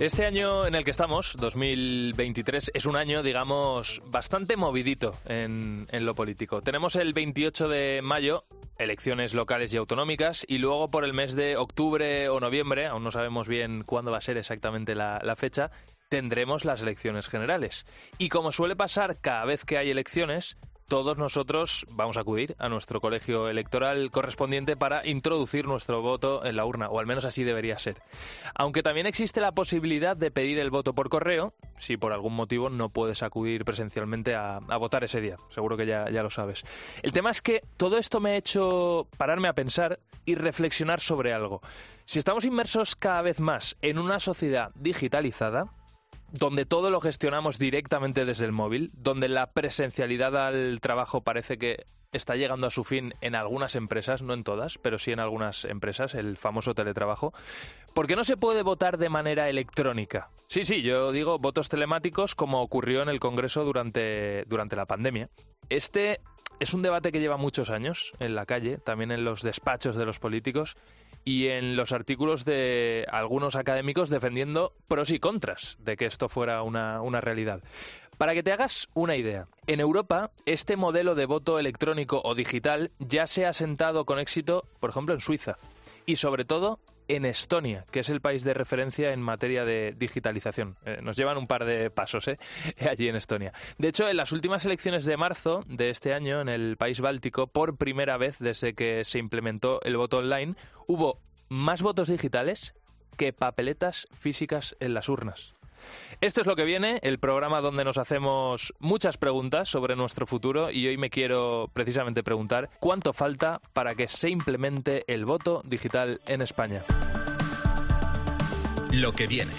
Este año en el que estamos, 2023, es un año, digamos, bastante movidito en, en, lo político. Tenemos el 28 de mayo elecciones locales y autonómicas y luego por el mes de octubre o noviembre, aún no sabemos bien cuándo va a ser exactamente la, la fecha, tendremos las elecciones generales. Y como suele pasar cada vez que hay elecciones, todos nosotros vamos a acudir a nuestro colegio electoral correspondiente para introducir nuestro voto en la urna, o al menos así debería ser. Aunque también existe la posibilidad de pedir el voto por correo, si por algún motivo no puedes acudir presencialmente a, votar ese día. Seguro que ya, ya lo sabes. El tema es que todo esto me ha hecho pararme a pensar y reflexionar sobre algo. Si estamos inmersos cada vez más en una sociedad digitalizada, donde todo lo gestionamos directamente desde el móvil, donde la presencialidad al trabajo parece que está llegando a su fin en algunas empresas, no en todas, pero sí en algunas empresas, el famoso teletrabajo. ¿Por qué no se puede votar de manera electrónica? Sí, sí, yo digo votos telemáticos como ocurrió en el Congreso durante, durante la pandemia. Este es un debate que lleva muchos años en la calle, también en los despachos de los políticos y en los artículos de algunos académicos defendiendo pros y contras de que esto fuera una, una realidad. Para que te hagas una idea, en Europa este modelo de voto electrónico o digital ya se ha sentado con éxito, por ejemplo, en Suiza y sobre todo en Estonia, que es el país de referencia en materia de digitalización. Eh, nos llevan un par de pasos ¿eh? allí en Estonia. De hecho, en las últimas elecciones de marzo de este año, en el país báltico, por primera vez desde que se implementó el voto online, hubo más votos digitales que papeletas físicas en las urnas. Esto es lo que viene, el programa donde nos hacemos muchas preguntas sobre nuestro futuro y hoy me quiero precisamente preguntar cuánto falta para que se implemente el voto digital en España. Lo que viene.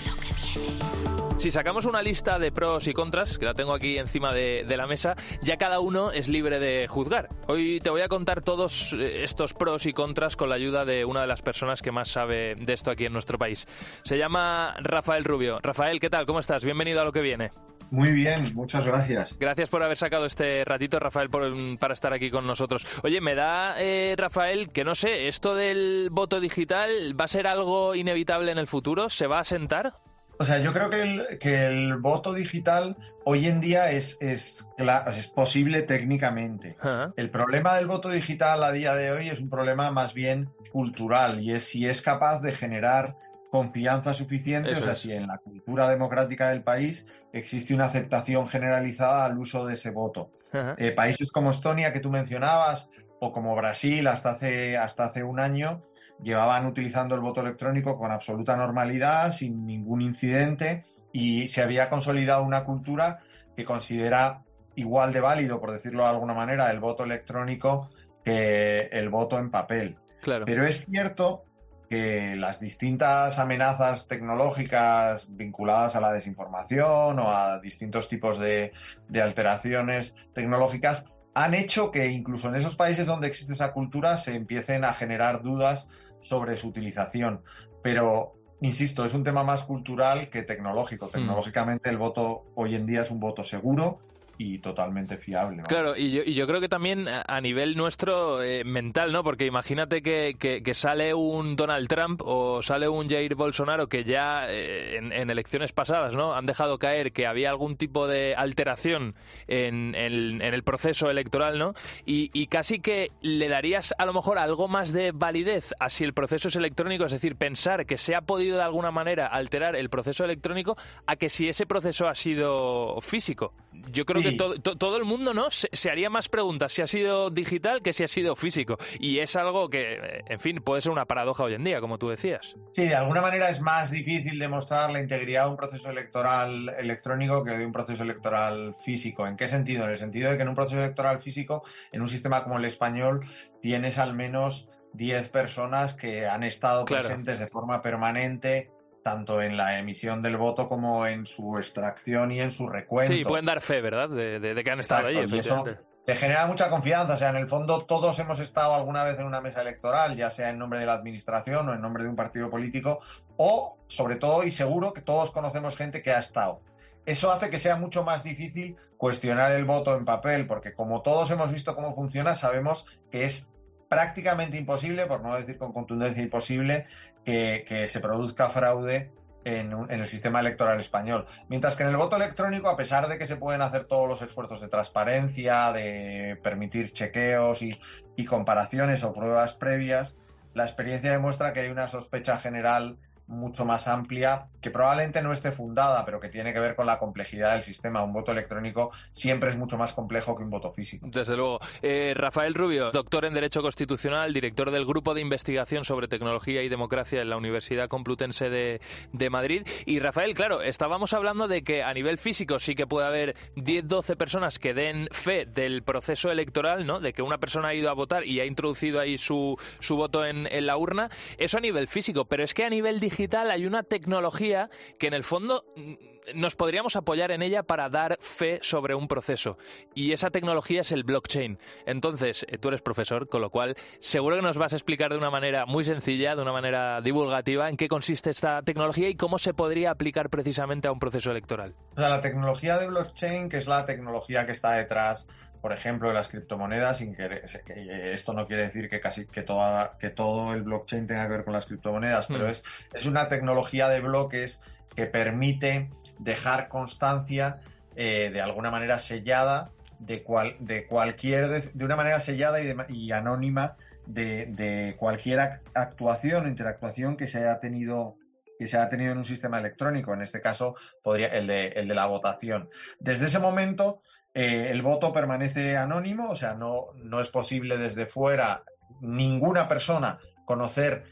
Si sacamos una lista de pros y contras, que la tengo aquí encima de, de, la mesa, ya cada uno es libre de juzgar. Hoy te voy a contar todos eh, estos pros y contras con la ayuda de una de las personas que más sabe de esto aquí en nuestro país. Se llama Rafael Rubio. Rafael, ¿qué tal? ¿Cómo estás? Bienvenido a lo que viene. Muy bien, muchas gracias. Gracias por haber sacado este ratito, Rafael, por, para estar aquí con nosotros. Oye, me da, eh, Rafael, que no sé, ¿esto del voto digital va a ser algo inevitable en el futuro? ¿Se va a sentar? O sea, yo creo que el, que el voto digital hoy en día es, es, es posible técnicamente. El problema del voto digital a día de hoy es un problema más bien cultural y es si es capaz de generar confianza suficiente, Eso o sea, es. si en la cultura democrática del país existe una aceptación generalizada al uso de ese voto. Eh, países como Estonia, que tú mencionabas, o como Brasil hasta hace, hasta hace un año, llevaban utilizando el voto electrónico con absoluta normalidad, sin ningún incidente, y se había consolidado una cultura que considera igual de válido, por decirlo de alguna manera, el voto electrónico que el voto en papel. Claro. Pero es cierto que las distintas amenazas tecnológicas vinculadas a la desinformación o a distintos tipos de, de alteraciones tecnológicas han hecho que incluso en esos países donde existe esa cultura se empiecen a generar dudas sobre su utilización. Pero, insisto, es un tema más cultural que tecnológico. Tecnológicamente el voto hoy en día es un voto seguro y totalmente fiable. Claro, y yo, y yo, creo que también a nivel nuestro eh, mental, ¿no? Porque imagínate que, que, sale un Donald Trump o sale un Jair Bolsonaro que ya eh, en, elecciones pasadas, ¿no? Han dejado caer que había algún tipo de alteración en, en, el proceso electoral, ¿no? Y, y, casi que le darías a lo mejor algo más de validez a si el proceso es electrónico, es decir, pensar que se ha podido de alguna manera alterar el proceso electrónico a que si ese proceso ha sido físico. Yo creo que todo el mundo no se, haría más preguntas si ha sido digital que si ha sido físico. Y es algo que, en fin, puede ser una paradoja hoy en día, como tú decías. Sí, de alguna manera es más difícil demostrar la integridad de un proceso electoral electrónico que de un proceso electoral físico. ¿En qué sentido? En el sentido de que en un proceso electoral físico, en un sistema como el español, tienes al menos 10 personas que han estado presentes de forma permanente tanto en la emisión del voto como en su extracción y en su recuento. Sí, pueden dar fe, ¿verdad? De, que han estado ahí. Y eso te genera mucha confianza. O sea, en el fondo todos hemos estado alguna vez en una mesa electoral, ya sea en nombre de la administración o en nombre de un partido político, o sobre todo y seguro que todos conocemos gente que ha estado. Eso hace que sea mucho más difícil cuestionar el voto en papel, porque como todos hemos visto cómo funciona, sabemos que es prácticamente imposible, por no decir con contundencia imposible, que, se produzca fraude en, el sistema electoral español. Mientras que en el voto electrónico, a pesar de que se pueden hacer todos los esfuerzos de transparencia, de permitir chequeos y comparaciones o pruebas previas, la experiencia demuestra que hay una sospecha general mucho más amplia, que probablemente no esté fundada, pero que tiene que ver con la complejidad del sistema. Un voto electrónico siempre es mucho más complejo que un voto físico. Desde luego. Eh, Rafael Rubio, doctor en Derecho Constitucional, director del Grupo de Investigación sobre Tecnología y Democracia en la Universidad Complutense de, de Madrid. Y Rafael, claro, estábamos hablando de que a nivel físico sí que puede haber 10, 12 personas que den fe del proceso electoral, ¿no? De que una persona ha ido a votar y ha introducido ahí su, su voto en, en la urna. Eso a nivel físico, pero es que a nivel digital hay una tecnología que en el fondo mm, nos podríamos apoyar en ella para dar fe sobre un proceso. Y esa tecnología es el blockchain. Entonces, eh, tú eres profesor, con lo cual seguro que nos vas a explicar de una manera muy sencilla, de una manera divulgativa, en qué consiste esta tecnología y cómo se podría aplicar precisamente a un proceso electoral. O sea, la tecnología de blockchain, que es la tecnología que está detrás por ejemplo, de las criptomonedas, sin que, eh, esto no quiere decir que casi que, toda, que todo el blockchain tenga que ver con las criptomonedas, pero hmm. es, es una tecnología de bloques que permite dejar constancia eh, de alguna manera sellada de, cual, de cualquier, de, una manera sellada y, y anónima de, de, cualquier actuación o interactuación que se haya tenido que se haya tenido en un sistema electrónico, en este caso podría, el, de, el de la votación. Desde ese momento, eh, el voto permanece anónimo, o sea, no, no es posible desde fuera ninguna persona conocer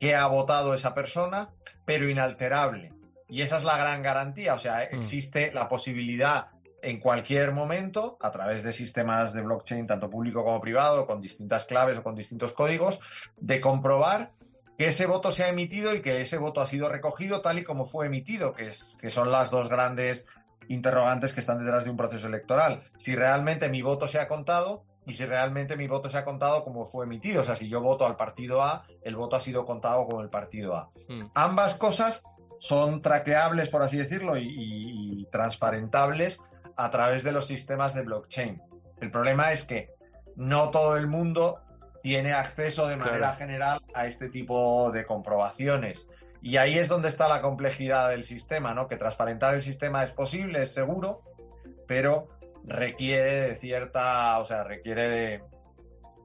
qué ha votado esa persona, pero inalterable. Y esa es la gran garantía, o sea, mm. existe la posibilidad en cualquier momento, a través de sistemas de blockchain, tanto público como privado, con distintas claves o con distintos códigos, de comprobar que ese voto se ha emitido y que ese voto ha sido recogido tal y como fue emitido, que, es, que son las dos grandes interrogantes que están detrás de un proceso electoral. Si realmente mi voto se ha contado y si realmente mi voto se ha contado como fue emitido. O sea, si yo voto al partido A, el voto ha sido contado con el partido A. Hmm. Ambas cosas son traqueables, por así decirlo, y, transparentables a través de los sistemas de blockchain. El problema es que no todo el mundo tiene acceso de manera general a este tipo de comprobaciones. Y ahí es donde está la complejidad del sistema, ¿no? Que transparentar el sistema es posible, es seguro, pero requiere de cierta, o sea, requiere de,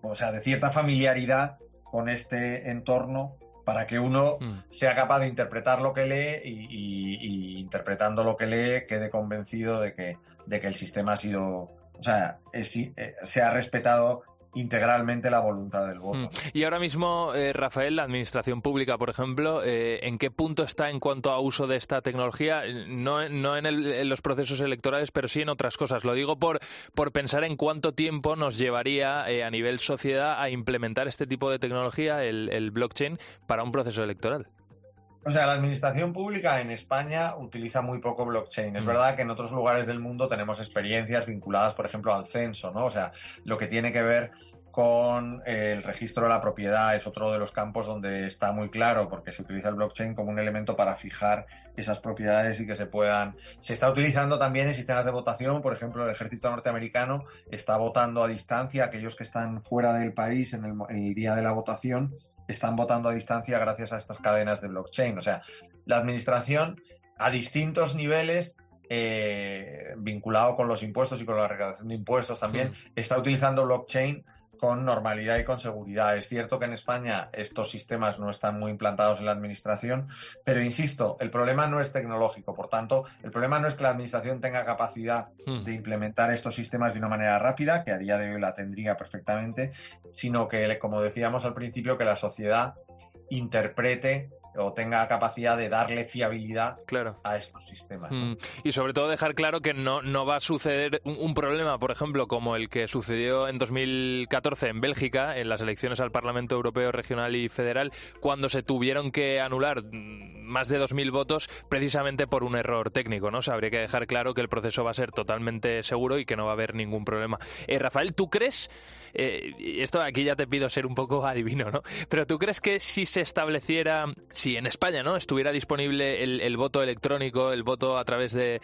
o sea, de cierta familiaridad con este entorno para que uno mm. sea capaz de interpretar lo que lee y, interpretando lo que lee quede convencido de que, de que el sistema ha sido, o sea, eh, se ha respetado integralmente la voluntad del voto. Mm. Y ahora mismo, eh, Rafael, la administración pública, por ejemplo, eh, ¿en qué punto está en cuanto a uso de esta tecnología? No, no en, los procesos electorales, pero sí en otras cosas. Lo digo por, por pensar en cuánto tiempo nos llevaría eh, a nivel sociedad a implementar este tipo de tecnología, el, el blockchain, para un proceso electoral. O sea, la administración pública en España utiliza muy poco blockchain. Es mm. verdad que en otros lugares del mundo tenemos experiencias vinculadas, por ejemplo, al censo, ¿no? O sea, lo que tiene que ver con el registro de la propiedad. Es otro de los campos donde está muy claro, porque se utiliza el blockchain como un elemento para fijar esas propiedades y que se puedan. Se está utilizando también en sistemas de votación, por ejemplo, el ejército norteamericano está votando a distancia, aquellos que están fuera del país en el, día de la votación están votando a distancia gracias a estas cadenas de blockchain. O sea, la administración a distintos niveles eh, vinculado con los impuestos y con la recaudación de impuestos también, hmm. está utilizando blockchain con normalidad y con seguridad. Es cierto que en España estos sistemas no están muy implantados en la administración, pero insisto, el problema no es tecnológico. Por tanto, el problema no es que la administración tenga capacidad hmm. de implementar estos sistemas de una manera rápida, que a día de hoy la tendría perfectamente, sino que, como decíamos al principio, que la sociedad interprete o tenga capacidad de darle fiabilidad a estos sistemas. Mm. Y sobre todo dejar claro que no, no va a suceder un, problema, por ejemplo, como el que sucedió en 2014 en Bélgica, en las elecciones al Parlamento Europeo Regional y Federal, cuando se tuvieron que anular más de 2.000 votos precisamente por un error técnico. ¿no? O habría que dejar claro que el proceso va a ser totalmente seguro y que no va a haber ningún problema. Eh, Rafael, ¿tú crees, eh, esto aquí ya te pido ser un poco adivino, ¿no? pero ¿tú crees que si se estableciera si en España no estuviera disponible el, voto electrónico, el voto a través de,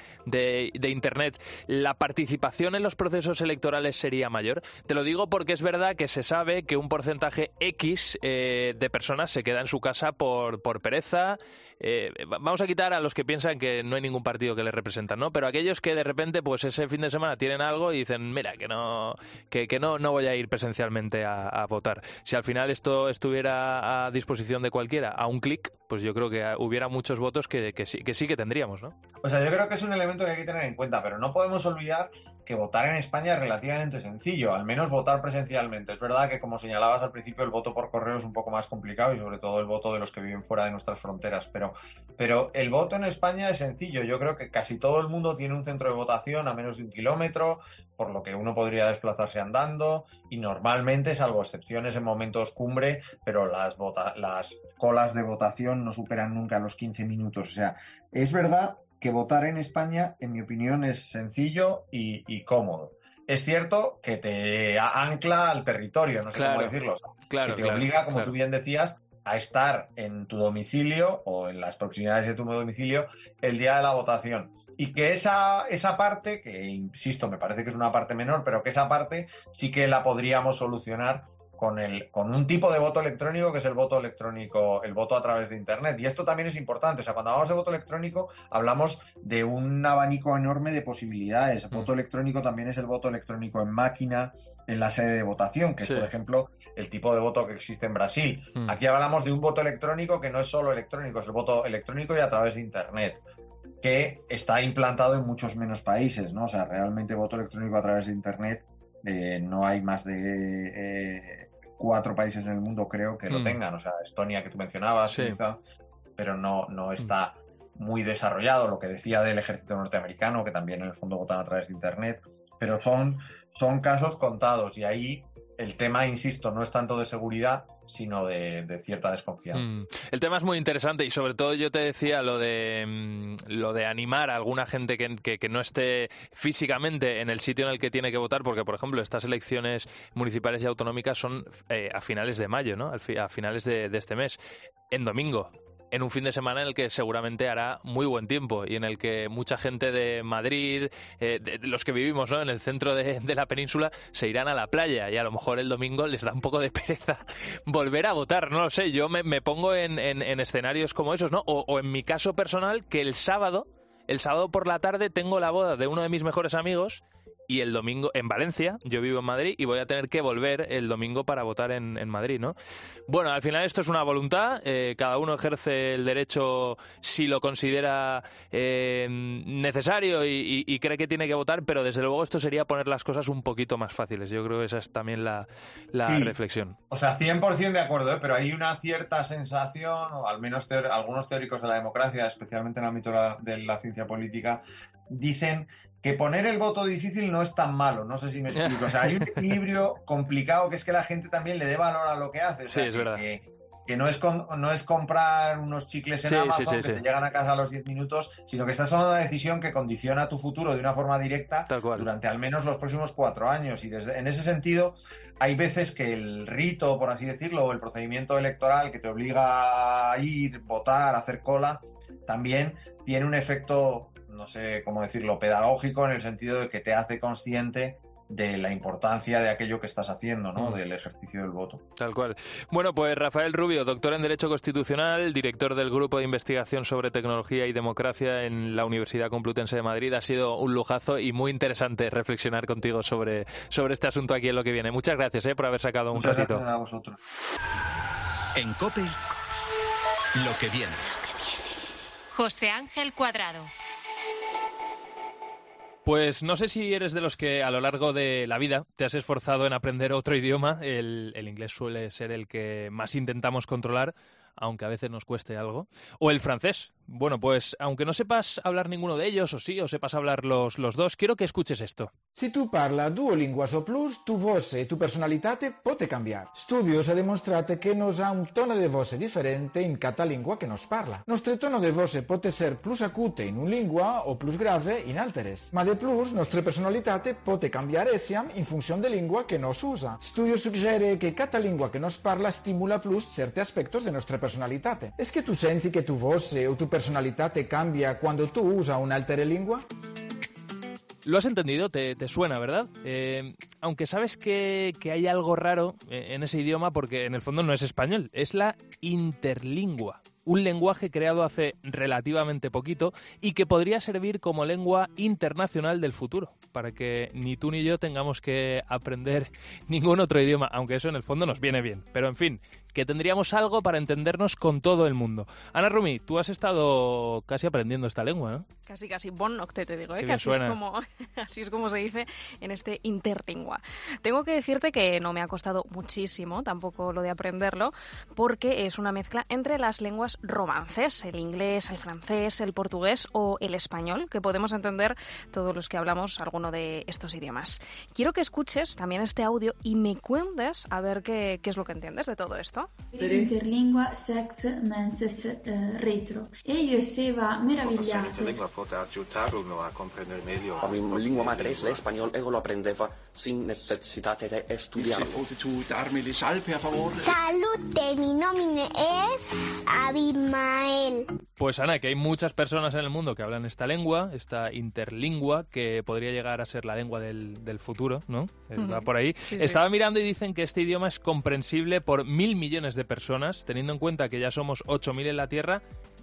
Internet, la participación en los procesos electorales sería mayor. Te lo digo porque es verdad que se sabe que un porcentaje X eh, de personas se queda en su casa por, por pereza, eh, vamos a quitar a los que piensan que no hay ningún partido que les representa, ¿no? Pero aquellos que de repente, pues ese fin de semana tienen algo y dicen, mira, que no, que, no, no voy a ir presencialmente a, votar. Si al final esto estuviera a disposición de cualquiera, a un clic, pues yo creo que hubiera muchos votos que, que, sí, que sí que tendríamos, ¿no? O sea, yo creo que es un elemento que hay que tener en cuenta, pero no podemos olvidar que votar en España es relativamente sencillo, al menos votar presencialmente. Es verdad que, como señalabas al principio, el voto por correo es un poco más complicado y sobre todo el voto de los que viven fuera de nuestras fronteras, pero, pero el voto en España es sencillo. Yo creo que casi todo el mundo tiene un centro de votación a menos de un kilómetro, por lo que uno podría desplazarse andando y normalmente, salvo excepciones en momentos cumbre, pero las, las colas de votación no superan nunca los 15 minutos. O sea, es verdad que votar en España, en mi opinión, es sencillo y, cómodo. Es cierto que te ancla al territorio, no sé cómo decirlo, claro, que te obliga, como tú bien decías, a estar en tu domicilio o en las proximidades de tu domicilio el día de la votación. Y que esa, esa parte, que insisto, me parece que es una parte menor, pero que esa parte sí que la podríamos solucionar con, el, con un tipo de voto electrónico que es el voto electrónico, el voto a través de Internet. Y esto también es importante. O sea, cuando hablamos de voto electrónico, hablamos de un abanico enorme de posibilidades. El mm. voto electrónico también es el voto electrónico en máquina, en la sede de votación, que es, por ejemplo, el tipo de voto que existe en Brasil. Mm. Aquí hablamos de un voto electrónico que no es solo electrónico, es el voto electrónico y a través de Internet que está implantado en muchos menos países, ¿no? O sea, realmente voto electrónico a través de Internet eh, no hay más de eh, cuatro países en el mundo, creo, que lo mm. tengan. O sea, Estonia, que tú mencionabas, Suiza, pero no, no mm. está muy desarrollado. Lo que decía del ejército norteamericano, que también en el fondo votan a través de Internet. Pero son, son casos contados y ahí el tema, insisto, no es tanto de seguridad, sino de, cierta desconfianza. Mm. El tema es muy interesante y sobre todo yo te decía lo de mm, lo de animar a alguna gente que, que, no esté físicamente en el sitio en el que tiene que votar, porque por ejemplo estas elecciones municipales y autonómicas son eh, a finales de mayo, ¿no? A finales de este mes, en domingo en un fin de semana en el que seguramente hará muy buen tiempo y en el que mucha gente de Madrid, eh, de, los que vivimos ¿no? en el centro de, la península, se irán a la playa y a lo mejor el domingo les da un poco de pereza volver a votar. No lo sé, yo me, pongo en, escenarios como esos, ¿no? o en mi caso personal, que el sábado, el sábado por la tarde tengo la boda de uno de mis mejores amigos y el domingo en Valencia, yo vivo en Madrid y voy a tener que volver el domingo para votar en, Madrid, ¿no? Bueno, al final esto es una voluntad, eh, cada uno ejerce el derecho si lo considera eh, necesario y, cree que tiene que votar, pero desde luego esto sería poner las cosas un poquito más fáciles. Yo creo que esa es también la, reflexión. O sea, 100% de acuerdo, ¿eh? pero hay una cierta sensación, o al menos algunos teóricos de la democracia, especialmente en el ámbito de la ciencia política, dicen que poner el voto difícil no es tan malo, no sé si me explico. O sea, hay un equilibrio complicado que es que la gente también le dé valor a lo que hace. sí, es verdad. Que, que no es, no es comprar unos chicles en Amazon que te llegan a casa a los 10 minutos, sino que estás tomando una decisión que condiciona tu futuro de una forma directa durante al menos los próximos cuatro años. Y desde, en ese sentido, hay veces que el rito, por así decirlo, o el procedimiento electoral que te obliga a ir, votar, hacer cola, también tiene un efecto, no sé cómo decirlo, pedagógico en el sentido de que te hace consciente de la importancia de aquello que estás haciendo, ¿no? Mm. Del ejercicio del voto. Tal cual. Bueno, pues Rafael Rubio, doctor en Derecho Constitucional, director del Grupo de Investigación sobre Tecnología y Democracia en la Universidad Complutense de Madrid. Ha sido un lujazo y muy interesante reflexionar contigo sobre, sobre este asunto aquí en lo que viene. Muchas gracias ¿eh? por haber sacado un ratito. Gracias a vosotros. En COPE, lo que viene. José Ángel Cuadrado. Pues no sé si eres de los que a lo largo de la vida te has esforzado en aprender otro idioma. El, el, inglés suele ser el que más intentamos controlar, aunque a veces nos cueste algo. O el francés, bueno, pues aunque no sepas hablar ninguno de ellos, o sí, o sepas hablar los, los dos, quiero que escuches esto. Si tu parla due linguas o plus, tu voce e tu personalitate pote cambiare. Studios ha dimostrato che nos ha un tono de voce differente in cada lingua che nos parla. Nostro tono de voce pote ser plus acute in un lingua o plus grave in alteres. Ma de plus, nostra personalitate pote cambiare esiam in funzione de lingua che nos usa. Studio suggere che cada lingua che nos parla stimula plus certi aspectos de nostra personalitate. Es que tu senti che tu voce o tu personalidad te cambia cuando tú usas una alter lengua? Lo has entendido, te, suena, ¿verdad? Eh, aunque sabes que, que, hay algo raro eh, en ese idioma porque en el fondo no es español, es la interlingua un lenguaje creado hace relativamente poquito y que podría servir como lengua internacional del futuro, para que ni tú ni yo tengamos que aprender ningún otro idioma, aunque eso en el fondo nos viene bien. Pero en fin, que tendríamos algo para entendernos con todo el mundo. Ana Rumi, tú has estado casi aprendiendo esta lengua, ¿no? Casi, casi, bon nocte te digo, ¿eh? que así es, como, así es como se dice en este interlingua. Tengo que decirte que no me ha costado muchísimo, tampoco lo de aprenderlo, porque es una mezcla entre las lenguas romances, el inglés, el francés, el portugués o el español, que podemos entender todos los que hablamos alguno de estos idiomas. Quiero que escuches también este audio y me cuentes a ver qué, qué es lo que entiendes de todo esto. Interlingua sex menses uh, retro. E io estaba meravigliato. La mia lingua madre es l'espagnol e lo aprendeva sin necesidad de estudiar. darmi le sal, per favore? Salute, mi nomine es Pues Ana, que hay muchas personas en el mundo que hablan esta lengua, esta interlingua, que podría llegar a ser la lengua del, del futuro, ¿no? Va por ahí. Estaba mirando y dicen que este idioma es comprensible por mil millones de personas, teniendo en cuenta que ya somos 8.000 en la Tierra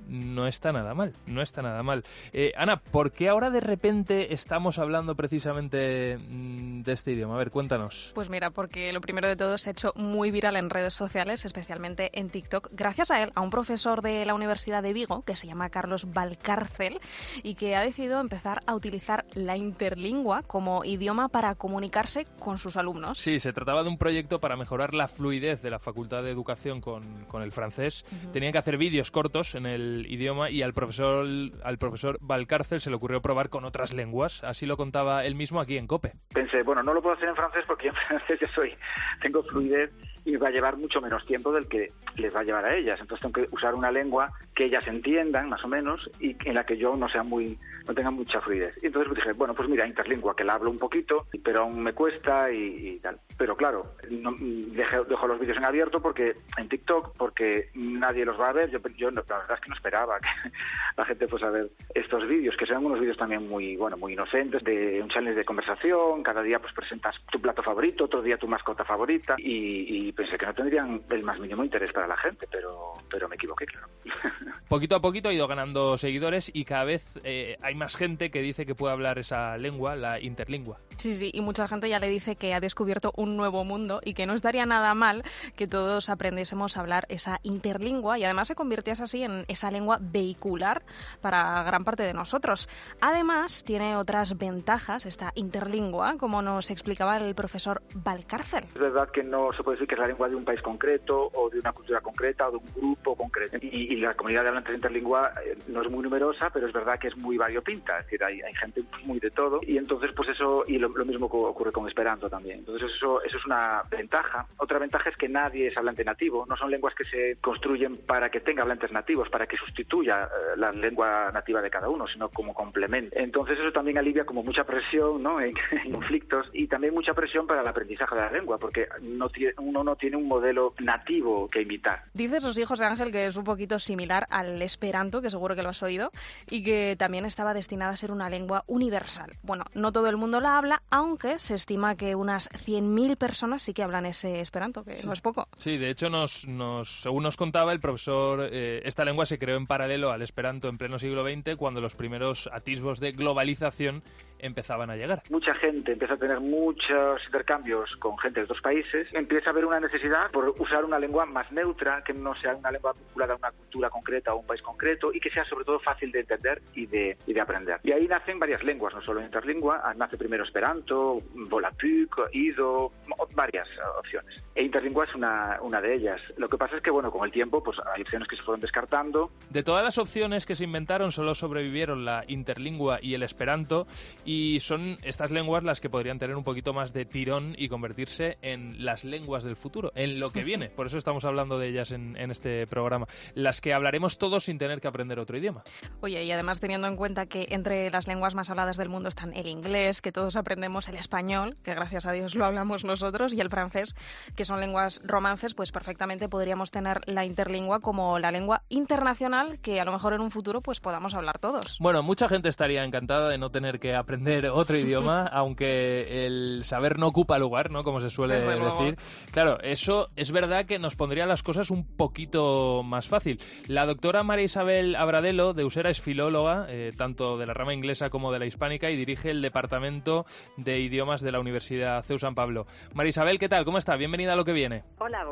no está nada mal, no está nada mal. Eh, Ana, ¿por qué ahora de repente estamos hablando precisamente mm, de este idioma? A ver, cuéntanos. Pues mira, porque lo primero de todo se ha hecho muy viral en redes sociales, especialmente en TikTok, gracias a él, a un profesor de la Universidad de Vigo, que se llama Carlos Valcárcel, y que ha decidido empezar a utilizar la interlingua como idioma para comunicarse con sus alumnos. Sí, se trataba de un proyecto para mejorar la fluidez de la Facultad de Educación con, con el francés. Tenían que hacer vídeos cortos en el idioma y al profesor, al profesor Valcárcel se le ocurrió probar con otras lenguas. Así lo contaba él mismo aquí en COPE. Pensé, bueno, no lo puedo hacer en francés porque en francés ya soy, tengo fluidez y va a llevar mucho menos tiempo del que les va a llevar a ellas. Entonces tengo que usar una lengua que ellas entiendan más o menos y en la que yo no sea muy, no tenga mucha fluidez. Y entonces dije, bueno, pues mira, interlingua, que la hablo un poquito, pero aún me cuesta y, tal. Pero claro, no, dejo, dejo, los vídeos en abierto porque en TikTok, porque nadie los va a ver. Yo, yo la verdad es que no esperaba que la gente fuese a ver estos vídeos, que sean unos vídeos también muy, bueno, muy inocentes, de un challenge de conversación. Cada día pues presentas tu plato favorito, otro día tu mascota favorita y, y pensé que no tendrían el más mínimo interés para la gente, pero, pero me equivoqué, claro. Poquito a poquito ha ido ganando seguidores y cada vez eh, hay más gente que dice que puede hablar esa lengua, la interlingua. Sí, sí, y mucha gente ya le dice que ha descubierto un nuevo mundo y que no estaría nada mal que todos aprendiésemos a hablar esa interlingua y además se convirtiese así en esa lengua vehicular para gran parte de nosotros. Además, tiene otras ventajas esta interlingua, como nos explicaba el profesor Valcárcel. Es verdad que no se puede decir que es lengua de un país concreto o de una cultura concreta o de un grupo concreto. Y, la comunidad de hablantes interlingua eh, no es muy numerosa, pero es verdad que es muy variopinta, es decir, hay, hay gente muy de todo y entonces pues eso, y lo, mismo ocurre con Esperanto también. Entonces eso, eso es una ventaja. Otra ventaja es que nadie es hablante nativo, no son lenguas que se construyen para que tenga hablantes nativos, para que sustituya eh, la lengua nativa de cada uno, sino como complemento. Entonces eso también alivia como mucha presión ¿no? en, conflictos y también mucha presión para el aprendizaje de la lengua, porque no tiene, uno no tiene un modelo nativo que imitar. Dices los hijos de Ángel que es un poquito similar al esperanto, que seguro que lo has oído, y que también estaba destinada a ser una lengua universal. Bueno, no todo el mundo la habla, aunque se estima que unas 100.000 personas sí que hablan ese esperanto, que no es poco. Sí, de hecho, nos, nos, según nos contaba el profesor, eh, esta lengua se creó en paralelo al esperanto en pleno siglo XX, cuando los primeros atisbos de globalización empezaban a llegar. Mucha gente empieza a tener muchos intercambios con gente de otros países, empieza a haber una necesidad por usar una lengua más neutra, que no sea una lengua vinculada a una cultura concreta o un país concreto y que sea sobre todo fácil de entender y de, y de aprender. Y ahí nacen varias lenguas, no solo interlingua, ah, nace primero Esperanto, Volapük, Ido, varias opciones. E interlingua es una, una de ellas. Lo que pasa es que, bueno, con el tiempo pues hay opciones que se fueron descartando. De todas las opciones que se inventaron, solo sobrevivieron la interlingua y el Esperanto y son estas lenguas las que podrían tener un poquito más de tirón y convertirse en las lenguas del futuro, en lo que viene. Por eso estamos hablando de ellas en, este programa. Las que hablaremos todos sin tener que aprender otro idioma. Oye, y además teniendo en cuenta que entre las lenguas más habladas del mundo están el inglés, que todos aprendemos el español, que gracias a Dios lo hablamos nosotros, y el francés, que son lenguas romances, pues perfectamente podríamos tener la interlingua como la lengua internacional que a lo mejor en un futuro pues podamos hablar todos. Bueno, mucha gente estaría encantada de no tener que aprender aprender otro idioma, aunque el saber no ocupa lugar, ¿no? Como se suele decir. Claro, eso es verdad que nos pondría las cosas un poquito más fácil. La doctora María Isabel Abradelo de Usera es filóloga, eh, tanto de la rama inglesa como de la hispánica, y dirige el Departamento de Idiomas de la Universidad CEU San Pablo. María Isabel, ¿qué tal? ¿Cómo está? Bienvenida a lo que viene. Hola,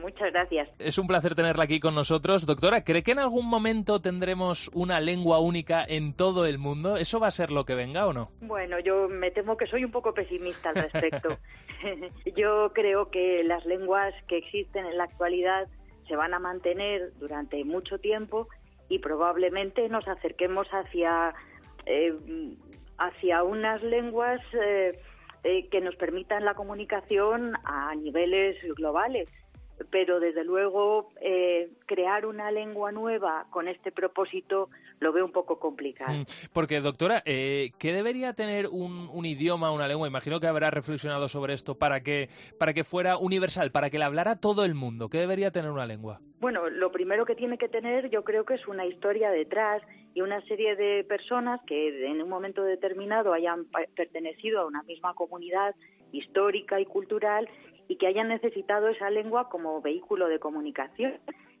muchas gracias. Es un placer tenerla aquí con nosotros. Doctora, ¿cree que en algún momento tendremos una lengua única en todo el mundo? ¿Eso va a ser lo que venga o no? Bueno, yo me temo que soy un poco pesimista al respecto. yo creo que las lenguas que existen en la actualidad se van a mantener durante mucho tiempo y probablemente nos acerquemos hacia, eh, hacia unas lenguas eh, eh, que nos permitan la comunicación a niveles globales pero desde luego eh, crear una lengua nueva con este propósito lo veo un poco complicado. Mm, porque, doctora, eh, ¿qué debería tener un, un, idioma, una lengua? Imagino que habrá reflexionado sobre esto para que, para que fuera universal, para que la hablara todo el mundo. ¿Qué debería tener una lengua? Bueno, lo primero que tiene que tener yo creo que es una historia detrás y una serie de personas que en un momento determinado hayan pertenecido a una misma comunidad histórica y cultural y que hayan necesitado esa lengua como vehículo de comunicación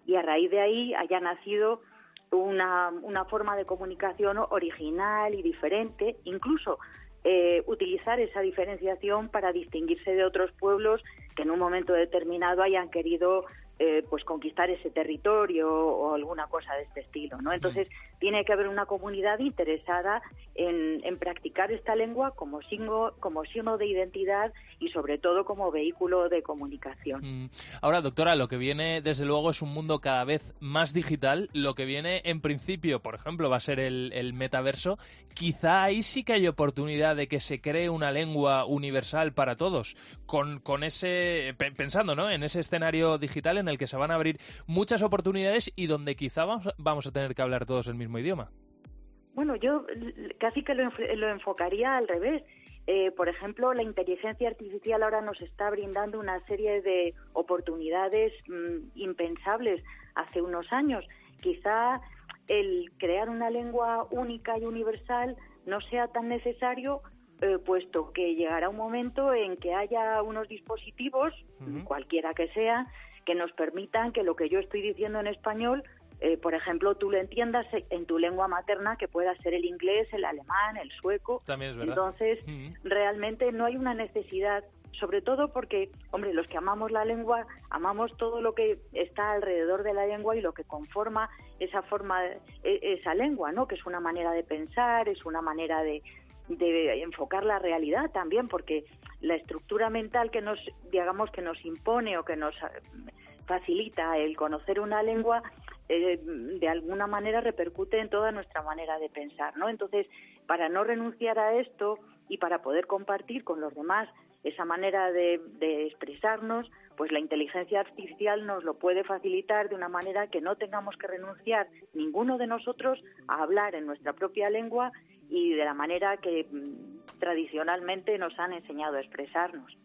y a raíz de ahí haya nacido una, una forma de comunicación original y diferente, incluso eh, utilizar esa diferenciación para distinguirse de otros pueblos que en un momento determinado hayan querido eh, pues conquistar ese territorio o alguna cosa de este estilo, ¿no? Entonces tiene que haber una comunidad interesada en, practicar esta lengua como signo, como signo de identidad y sobre todo como vehículo de comunicación. Mm. Ahora, doctora, lo que viene desde luego es un mundo cada vez más digital. Lo que viene en principio, por ejemplo, va a ser el, el metaverso. Quizá ahí sí que hay oportunidad de que se cree una lengua universal para todos, con, con ese pensando, ¿no? En ese escenario digital en el que se van a abrir muchas oportunidades y donde quizá vamos, a tener que hablar todos el mismo idioma. Bueno, yo casi que lo, enfocaría al revés. Eh, por ejemplo, la inteligencia artificial ahora nos está brindando una serie de oportunidades mm, impensables hace unos años. Quizá el crear una lengua única y universal no sea tan necesario eh, puesto que llegará un momento en que haya unos dispositivos, cualquiera que sea, que nos permitan que lo que yo estoy diciendo en español, eh, por ejemplo, tú lo entiendas en tu lengua materna, que pueda ser el inglés, el alemán, el sueco. También es verdad. Entonces, realmente no hay una necesidad sobre todo porque, hombre, los que amamos la lengua, amamos todo lo que está alrededor de la lengua y lo que conforma esa forma, e, esa lengua, ¿no? Que es una manera de pensar, es una manera de, de enfocar la realidad también, porque la estructura mental que nos, digamos, que nos impone o que nos facilita el conocer una lengua, eh, de alguna manera repercute en toda nuestra manera de pensar, ¿no? Entonces, para no renunciar a esto y para poder compartir con los demás esa manera de, de, expresarnos, pues la inteligencia artificial nos lo puede facilitar de una manera que no tengamos que renunciar ninguno de nosotros a hablar en nuestra propia lengua y de la manera que mm, tradicionalmente nos han enseñado a expresarnos.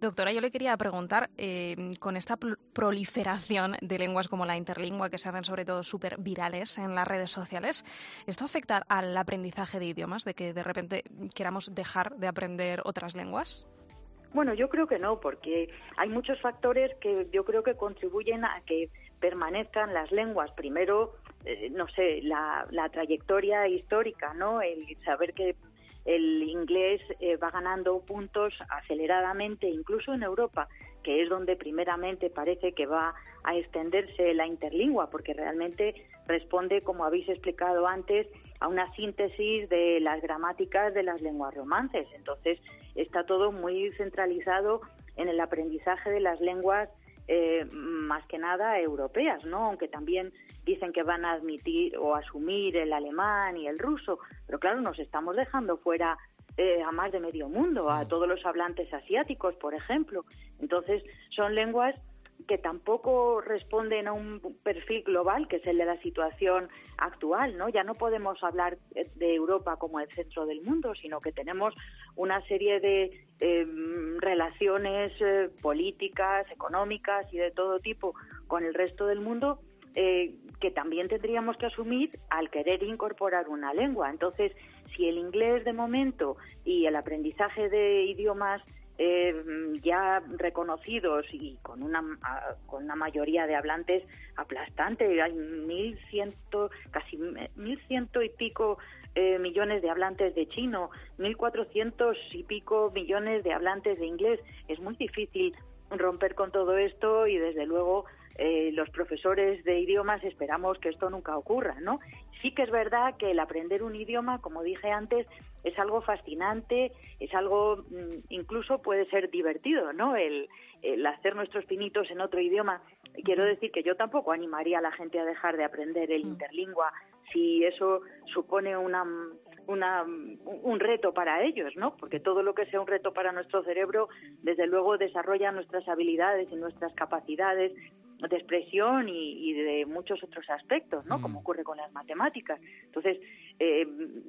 Doctora, yo le quería preguntar, eh, con esta proliferación de lenguas como la interlingua, que se hacen sobre todo súper virales en las redes sociales, ¿esto afecta al aprendizaje de idiomas, de que de repente queramos dejar de aprender otras lenguas? Bueno, yo creo que no, porque hay muchos factores que yo creo que contribuyen a que permanezcan las lenguas. Primero, eh, no sé, la, la, trayectoria histórica, ¿no? El saber que el inglés eh, va ganando puntos aceleradamente, incluso en Europa, que es donde primeramente parece que va a extenderse la interlingua, porque realmente responde, como habéis explicado antes, a una síntesis de las gramáticas de las lenguas romances. Entonces, está todo muy centralizado en el aprendizaje de las lenguas eh, más que nada europeas, ¿no? Aunque también dicen que van a admitir o asumir el alemán y el ruso, pero claro, nos estamos dejando fuera eh, a más de medio mundo, a mm. todos los hablantes asiáticos, por ejemplo. Entonces, son lenguas que tampoco responden a un perfil global, que es el de la situación actual, ¿no? Ya no podemos hablar de Europa como el centro del mundo, sino que tenemos una serie de em, relaciones eh, políticas, económicas y de todo tipo con el resto del mundo eh, que también tendríamos que asumir al querer incorporar una lengua. Entonces, si el inglés de momento y el aprendizaje de idiomas eh, ya reconocidos y con una, con una mayoría de hablantes aplastante. Hay mil ciento, casi mil ciento y pico eh, millones de hablantes de chino, mil cuatrocientos y pico millones de hablantes de inglés. Es muy difícil romper con todo esto y desde luego eh, los profesores de idiomas esperamos que esto nunca ocurra, ¿no? Sí que es verdad que el aprender un idioma, como dije antes, es algo fascinante, es algo mm, incluso puede ser divertido, ¿no? El, hacer nuestros pinitos en otro idioma. Quiero decir que yo tampoco animaría a la gente a dejar de aprender el mm. interlingua si eso supone una, una, un reto para ellos, ¿no? Porque todo lo que sea un reto para nuestro cerebro, desde luego desarrolla nuestras habilidades y nuestras capacidades de expresión y, de muchos otros aspectos, ¿no? Como mm. ocurre con las matemáticas. Entonces, eh,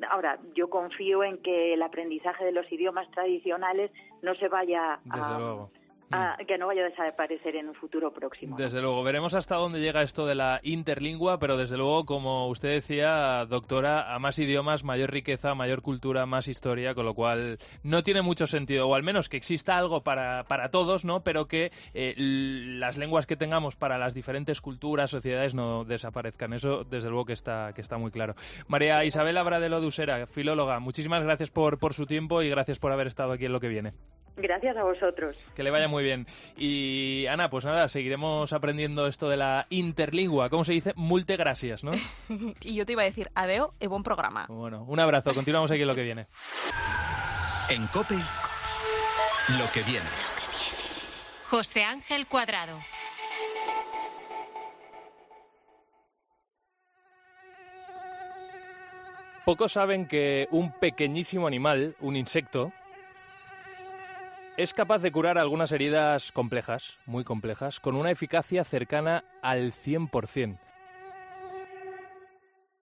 ahora, yo confío en que el aprendizaje de los idiomas tradicionales no se vaya a... Mm. que no vaya a desaparecer en un futuro próximo. Desde luego, veremos hasta dónde llega esto de la interlingua, pero desde luego, como usted decía, doctora, a más idiomas, mayor riqueza, mayor cultura, más historia, con lo cual no tiene mucho sentido, o al menos que exista algo para, para todos, ¿no? Pero que eh, las lenguas que tengamos para las diferentes culturas, sociedades no desaparezcan. Eso, desde luego, que está, que está muy claro. María Isabel Abradelo Dusera, filóloga, muchísimas gracias por, por su tiempo y gracias por haber estado aquí en lo que viene. Gracias a vosotros. Que le vaya muy bien. Y Ana, pues nada, seguiremos aprendiendo esto de la interlingua. ¿Cómo se dice? Multe gracias, ¿no? y yo te iba a decir adeo y buen programa. Bueno, un abrazo. Continuamos aquí en lo que viene. En COPE, lo que viene. José Ángel Cuadrado. Pocos saben que un pequeñísimo animal, un insecto, es capaz de curar algunas heridas complejas, muy complejas, con una eficacia cercana al 100%.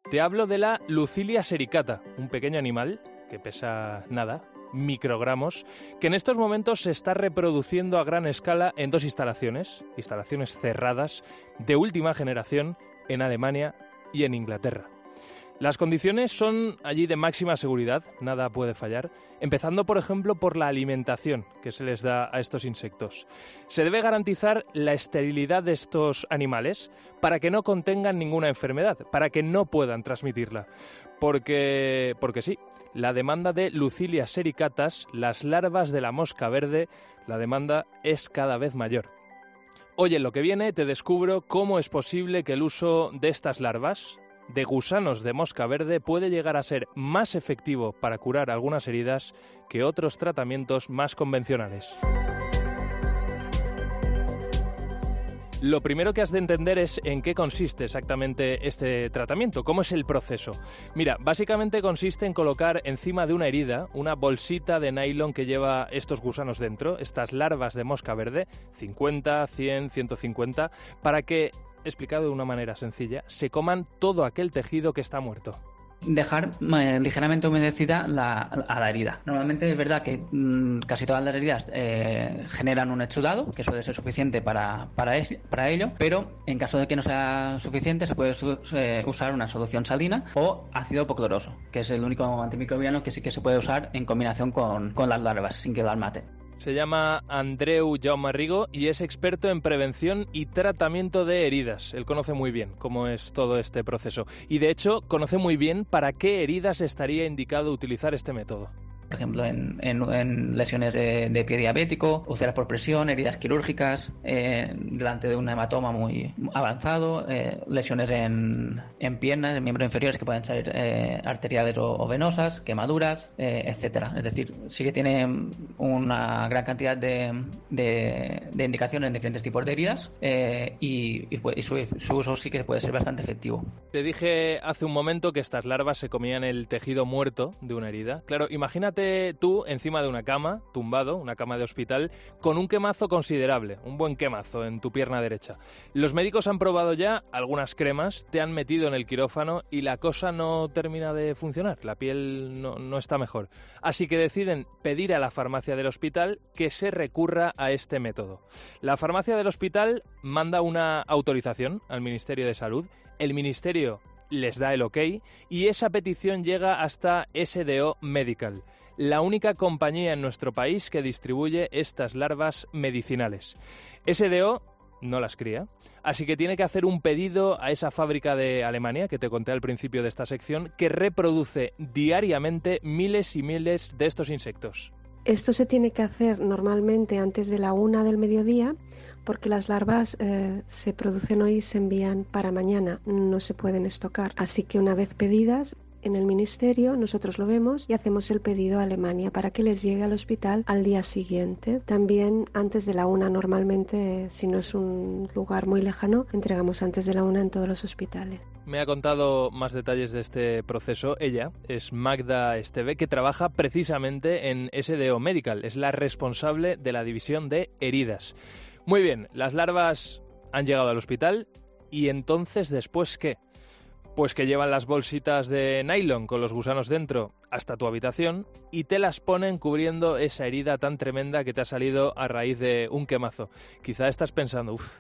Te hablo de la Lucilia sericata, un pequeño animal que pesa nada, microgramos, que en estos momentos se está reproduciendo a gran escala en dos instalaciones, instalaciones cerradas de última generación en Alemania y en Inglaterra. Las condiciones son allí de máxima seguridad, nada puede fallar, empezando por ejemplo por la alimentación que se les da a estos insectos. Se debe garantizar la esterilidad de estos animales para que no contengan ninguna enfermedad, para que no puedan transmitirla. Porque, porque sí, la demanda de Lucilia sericatas, las larvas de la mosca verde, la demanda es cada vez mayor. Hoy en lo que viene te descubro cómo es posible que el uso de estas larvas, de gusanos de mosca verde puede llegar a ser más efectivo para curar algunas heridas que otros tratamientos más convencionales. Lo primero que has de entender es en qué consiste exactamente este tratamiento, cómo es el proceso. Mira, básicamente consiste en colocar encima de una herida una bolsita de nylon que lleva estos gusanos dentro, estas larvas de mosca verde, 50, 100, 150, para que, explicado de una manera sencilla, se coman todo aquel tejido que está muerto dejar eh, ligeramente humedecida la, a la herida. Normalmente es verdad que mm, casi todas las heridas eh, generan un exudado, que suele ser suficiente para, para, ello, pero en caso de que no sea suficiente se puede eh, usar una solución salina o ácido hipocloroso, que es el único antimicrobiano que sí que se puede usar en combinación con, con las larvas sin que las mate. Se llama Andreu Jaume Rigo y es experto en prevención y tratamiento de heridas. Él conoce muy bien cómo es todo este proceso y de hecho conoce muy bien para qué heridas estaría indicado utilizar este método por ejemplo, en, lesiones de, pie diabético, úlceras por presión, heridas quirúrgicas, eh, delante de un hematoma muy avanzado, eh, lesiones en, piernas, en miembros inferiores que pueden ser eh, arteriales o, venosas, quemaduras, etcétera. Es decir, sí que tiene una gran cantidad de, indicaciones en diferentes tipos de heridas y, su, su uso sí que puede ser bastante efectivo. Te dije hace un momento que estas larvas se comían el tejido muerto de una herida. Claro, imagínate tú encima de una cama, tumbado, una cama de hospital, con un quemazo considerable, un buen quemazo en tu pierna derecha. Los médicos han probado ya algunas cremas, te han metido en el quirófano y la cosa no termina de funcionar, la piel no, no está mejor. Así que deciden pedir a la farmacia del hospital que se recurra a este método. La farmacia del hospital manda una autorización al Ministerio de Salud, el Ministerio les da el ok y esa petición llega hasta SDO Medical la única compañía en nuestro país que distribuye estas larvas medicinales. SDO no las cría, así que tiene que hacer un pedido a esa fábrica de Alemania que te conté al principio de esta sección, que reproduce diariamente miles y miles de estos insectos. Esto se tiene que hacer normalmente antes de la una del mediodía porque las larvas eh, se producen hoy y se envían para mañana, no se pueden estocar. Así que una vez pedidas, en el ministerio, nosotros lo vemos y hacemos el pedido a Alemania para que les llegue al hospital al día siguiente. También antes de la una, normalmente, si no es un lugar muy lejano, entregamos antes de la una en todos los hospitales. Me ha contado más detalles de este proceso. Ella es Magda Esteve, que trabaja precisamente en SDO Medical. Es la responsable de la división de heridas. Muy bien, las larvas han llegado al hospital y entonces después qué? Pues que llevan las bolsitas de nylon con los gusanos dentro hasta tu habitación y te las ponen cubriendo esa herida tan tremenda que te ha salido a raíz de un quemazo. Quizá estás pensando, uff,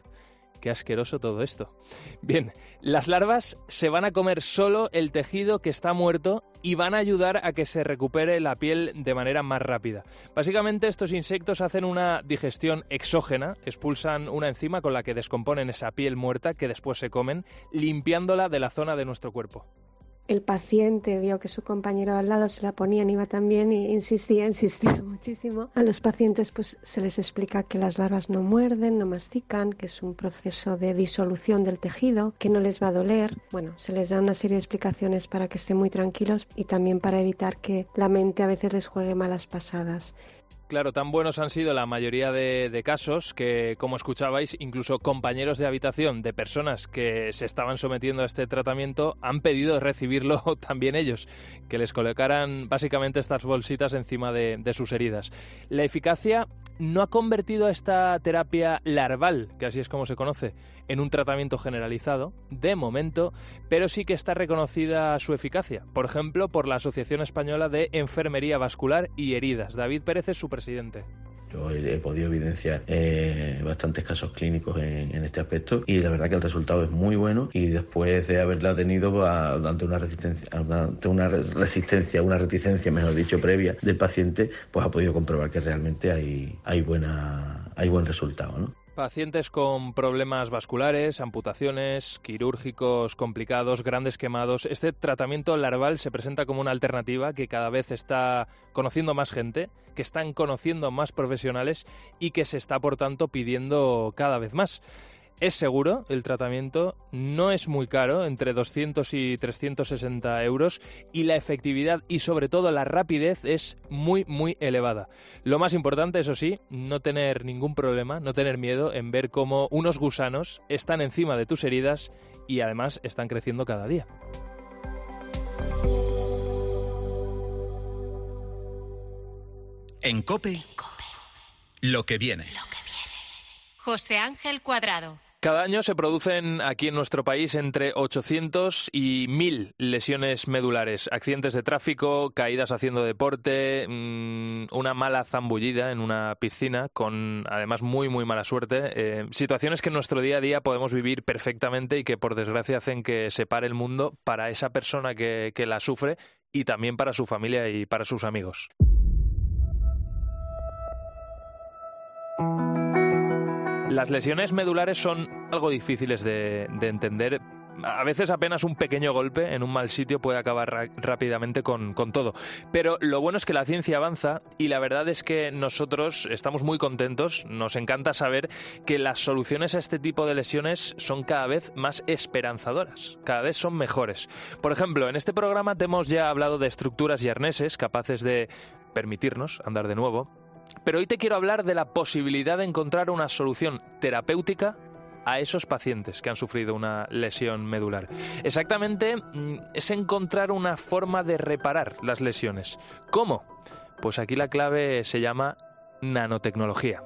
Qué asqueroso todo esto. Bien, las larvas se van a comer solo el tejido que está muerto y van a ayudar a que se recupere la piel de manera más rápida. Básicamente estos insectos hacen una digestión exógena, expulsan una enzima con la que descomponen esa piel muerta que después se comen, limpiándola de la zona de nuestro cuerpo el paciente vio que su compañero al lado se la ponía, iba también y insistía, insistía muchísimo. A los pacientes pues se les explica que las larvas no muerden, no mastican, que es un proceso de disolución del tejido, que no les va a doler. Bueno, se les da una serie de explicaciones para que estén muy tranquilos y también para evitar que la mente a veces les juegue malas pasadas. Claro, tan buenos han sido la mayoría de, casos que, como escuchabais, incluso compañeros de habitación de personas que se estaban sometiendo a este tratamiento han pedido recibirlo también ellos, que les colocaran básicamente estas bolsitas encima de, sus heridas. La eficacia no ha convertido esta terapia larval, que así es como se conoce, en un tratamiento generalizado, de momento, pero sí que está reconocida su eficacia. Por ejemplo, por la Asociación Española de Enfermería Vascular y Heridas. David Pérez es su yo he, podido evidenciar eh, bastantes casos clínicos en, este aspecto y la verdad que el resultado es muy bueno y después de haberla tenido ante una resistencia, ante una resistencia, una reticencia, mejor dicho, previa del paciente, pues ha podido comprobar que realmente hay, hay buena, hay buen resultado, ¿no? Pacientes con problemas vasculares, amputaciones, quirúrgicos complicados, grandes quemados. Este tratamiento larval se presenta como una alternativa que cada vez está conociendo más gente, que están conociendo más profesionales y que se está, por tanto, pidiendo cada vez más. Es seguro el tratamiento, no es muy caro, entre 200 y 360 euros, y la efectividad y sobre todo la rapidez es muy, muy elevada. Lo más importante, eso sí, no tener ningún problema, no tener miedo en ver cómo unos gusanos están encima de tus heridas y además están creciendo cada día. En Cope, lo que viene. José Ángel Cuadrado. Cada año se producen aquí en nuestro país entre 800 y 1000 lesiones medulares, accidentes de tráfico, caídas haciendo deporte, mm, una mala zambullida en una piscina con además muy muy mala suerte, eh, situaciones que en nuestro día a día podemos vivir perfectamente y que por desgracia hacen que se pare el mundo para esa persona que, que la sufre y también para su familia y para sus amigos. Las lesiones medulares son algo difíciles de, entender a veces apenas un pequeño golpe en un mal sitio puede acabar rápidamente con, todo. Pero lo bueno es que la ciencia avanza y la verdad es que nosotros estamos muy contentos, nos encanta saber que las soluciones a este tipo de lesiones son cada vez más esperanzadoras, cada vez son mejores. Por ejemplo, en este programa te hemos ya hablado de estructuras y arneses capaces de permitirnos andar de nuevo, pero hoy te quiero hablar de la posibilidad de encontrar una solución terapéutica a esos pacientes que han sufrido una lesión medular. Exactamente mm, es encontrar una forma de reparar las lesiones. ¿Cómo? Pues aquí la clave se llama nanotecnología.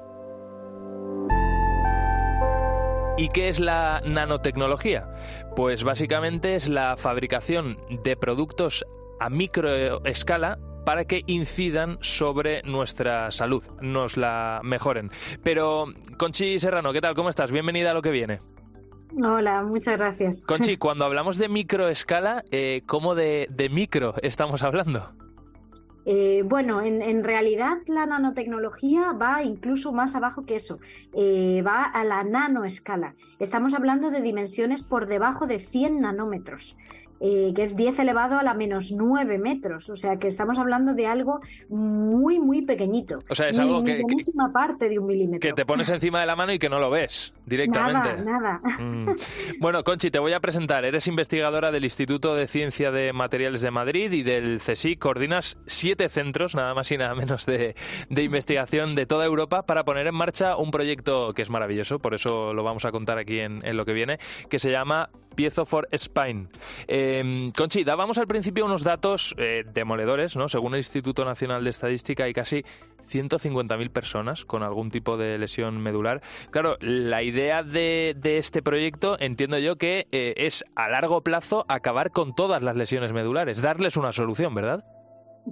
¿Y qué es la nanotecnología? Pues básicamente es la fabricación de productos a microescala para que incidan sobre nuestra salud, nos la mejoren. Pero, Conchi Serrano, ¿qué tal? ¿Cómo estás? Bienvenida a lo que viene. Hola, muchas gracias. Conchi, cuando hablamos de microescala, eh, ¿cómo de, micro estamos hablando? Eh, bueno, en, realidad la nanotecnología va incluso más abajo que eso, eh, va a la nanoescala. Estamos hablando de dimensiones por debajo de 100 nanómetros. Eh, que es 10 elevado a la menos 9 metros. O sea que estamos hablando de algo muy, muy pequeñito. O sea, es algo que. parte de un milímetro. Que te pones encima de la mano y que no lo ves directamente. Nada, nada. Mm. Bueno, Conchi, te voy a presentar. Eres investigadora del Instituto de Ciencia de Materiales de Madrid y del CSIC. Coordinas siete centros, nada más y nada menos, de, de investigación de toda Europa para poner en marcha un proyecto que es maravilloso, por eso lo vamos a contar aquí en, en lo que viene, que se llama Piezo for Spine. Eh, Conchi, dábamos al principio unos datos eh, demoledores, ¿no? Según el Instituto Nacional de Estadística hay casi 150.000 personas con algún tipo de lesión medular. Claro, la idea de, este proyecto entiendo yo que eh, es a largo plazo acabar con todas las lesiones medulares, darles una solución, ¿verdad?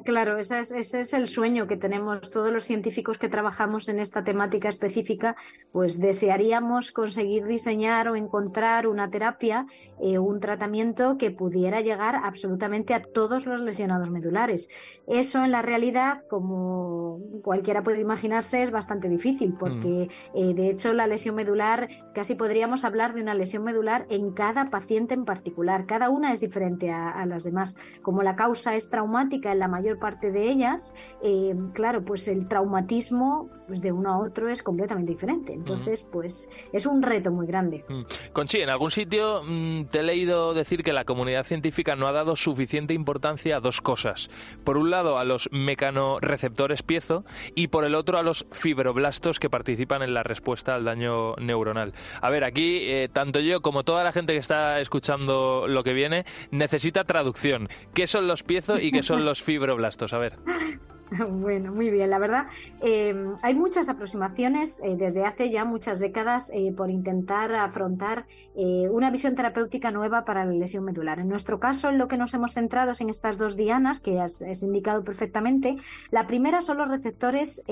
Claro, ese es, el sueño que tenemos todos los científicos que trabajamos en esta temática específica, pues desearíamos conseguir diseñar o encontrar una terapia, eh, un tratamiento que pudiera llegar absolutamente a todos los lesionados medulares. Eso en la realidad, como cualquiera puede imaginarse, es bastante difícil, porque mm. eh, de hecho la lesión medular, casi podríamos hablar de una lesión medular en cada paciente en particular. Cada una es diferente a, a las demás. Como la causa es traumática en la mayoría mayor parte de ellas, eh, claro, pues el traumatismo pues de uno a otro es completamente diferente. Entonces, pues es un reto muy grande. Mm. Conchi, en algún sitio mm, te he leído decir que la comunidad científica no ha dado suficiente importancia a dos cosas. Por un lado, a los mecanorreceptores piezo y por el otro a los fibroblastos que participan en la respuesta al daño neuronal. A ver, aquí eh, tanto yo como toda la gente que está escuchando lo que viene necesita traducción. ¿Qué son los piezo y qué son los fibroblastos? A ver. Bueno, muy bien. La verdad, eh, hay muchas aproximaciones eh, desde hace ya muchas décadas eh, por intentar afrontar una visión terapéutica nueva para la lesión medular. En nuestro caso, en lo que nos hemos centrado es en estas dos dianas que has, has indicado perfectamente. La primera son los receptores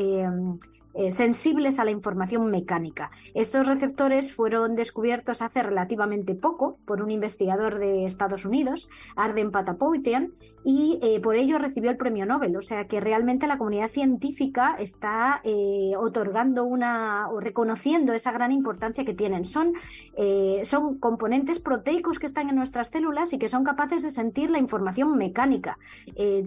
eh, sensibles a la información mecánica. Estos receptores fueron descubiertos hace relativamente poco por un investigador de Estados Unidos, Arden Patapoutian, y eh, por ello recibió el premio Nobel. O sea que realmente la comunidad científica está eh, otorgando una o reconociendo esa gran importancia que tienen. Son, son componentes proteicos que están en nuestras células y que son capaces de sentir la información mecánica.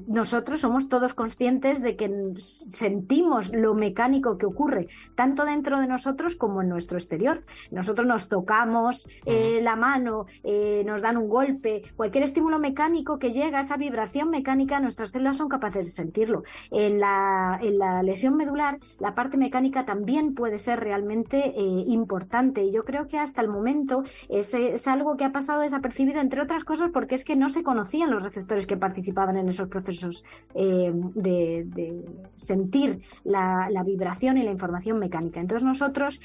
nosotros somos todos conscientes de que sentimos lo mecánico que ocurre tanto dentro de nosotros como en nuestro exterior. Nosotros nos tocamos eh, la mano, eh, nos dan un golpe, cualquier estímulo mecánico que llega, esa vibración mecánica, nuestras células son capaces de sentirlo. En la, en la lesión medular, la parte mecánica también puede ser realmente eh, importante y yo creo que hasta el momento es, es algo que ha pasado desapercibido, entre otras cosas, porque es que no se conocían los receptores que participaban en esos procesos de, sentir la, la, vibración y la información mecánica. Entonces nosotros